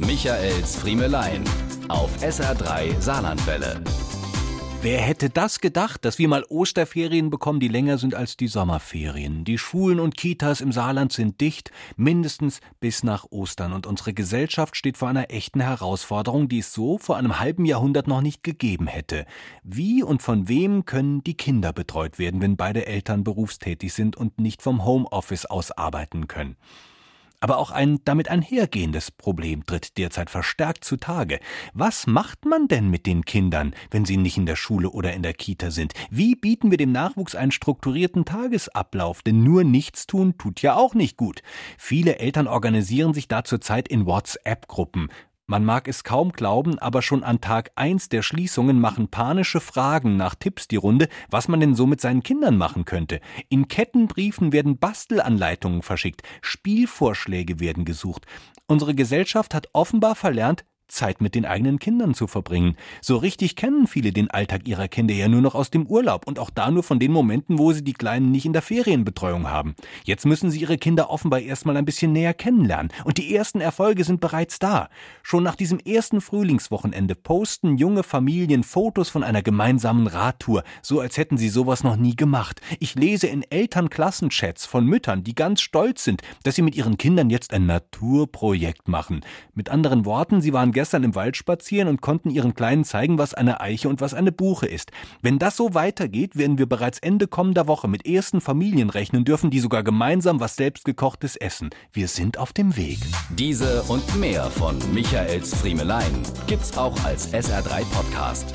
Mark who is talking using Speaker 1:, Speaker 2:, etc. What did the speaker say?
Speaker 1: Michaels Friemelein auf SR3 Saarlandwelle.
Speaker 2: Wer hätte das gedacht, dass wir mal Osterferien bekommen, die länger sind als die Sommerferien? Die Schulen und Kitas im Saarland sind dicht, mindestens bis nach Ostern. Und unsere Gesellschaft steht vor einer echten Herausforderung, die es so vor einem halben Jahrhundert noch nicht gegeben hätte. Wie und von wem können die Kinder betreut werden, wenn beide Eltern berufstätig sind und nicht vom Homeoffice aus arbeiten können? Aber auch ein damit einhergehendes Problem tritt derzeit verstärkt zutage. Was macht man denn mit den Kindern, wenn sie nicht in der Schule oder in der Kita sind? Wie bieten wir dem Nachwuchs einen strukturierten Tagesablauf? Denn nur nichts tun tut ja auch nicht gut. Viele Eltern organisieren sich da zurzeit in WhatsApp-Gruppen. Man mag es kaum glauben, aber schon an Tag 1 der Schließungen machen panische Fragen nach Tipps die Runde, was man denn so mit seinen Kindern machen könnte. In Kettenbriefen werden Bastelanleitungen verschickt, Spielvorschläge werden gesucht. Unsere Gesellschaft hat offenbar verlernt, Zeit mit den eigenen Kindern zu verbringen. So richtig kennen viele den Alltag ihrer Kinder ja nur noch aus dem Urlaub und auch da nur von den Momenten, wo sie die Kleinen nicht in der Ferienbetreuung haben. Jetzt müssen sie ihre Kinder offenbar erstmal ein bisschen näher kennenlernen und die ersten Erfolge sind bereits da. Schon nach diesem ersten Frühlingswochenende posten junge Familien Fotos von einer gemeinsamen Radtour, so als hätten sie sowas noch nie gemacht. Ich lese in Elternklassenchats von Müttern, die ganz stolz sind, dass sie mit ihren Kindern jetzt ein Naturprojekt machen. Mit anderen Worten, sie waren gestern im Wald spazieren und konnten ihren Kleinen zeigen, was eine Eiche und was eine Buche ist. Wenn das so weitergeht, werden wir bereits Ende kommender Woche mit ersten Familien rechnen dürfen, die sogar gemeinsam was selbstgekochtes essen. Wir sind auf dem Weg.
Speaker 1: Diese und mehr von Michaels Friemelein gibt's auch als SR3 Podcast.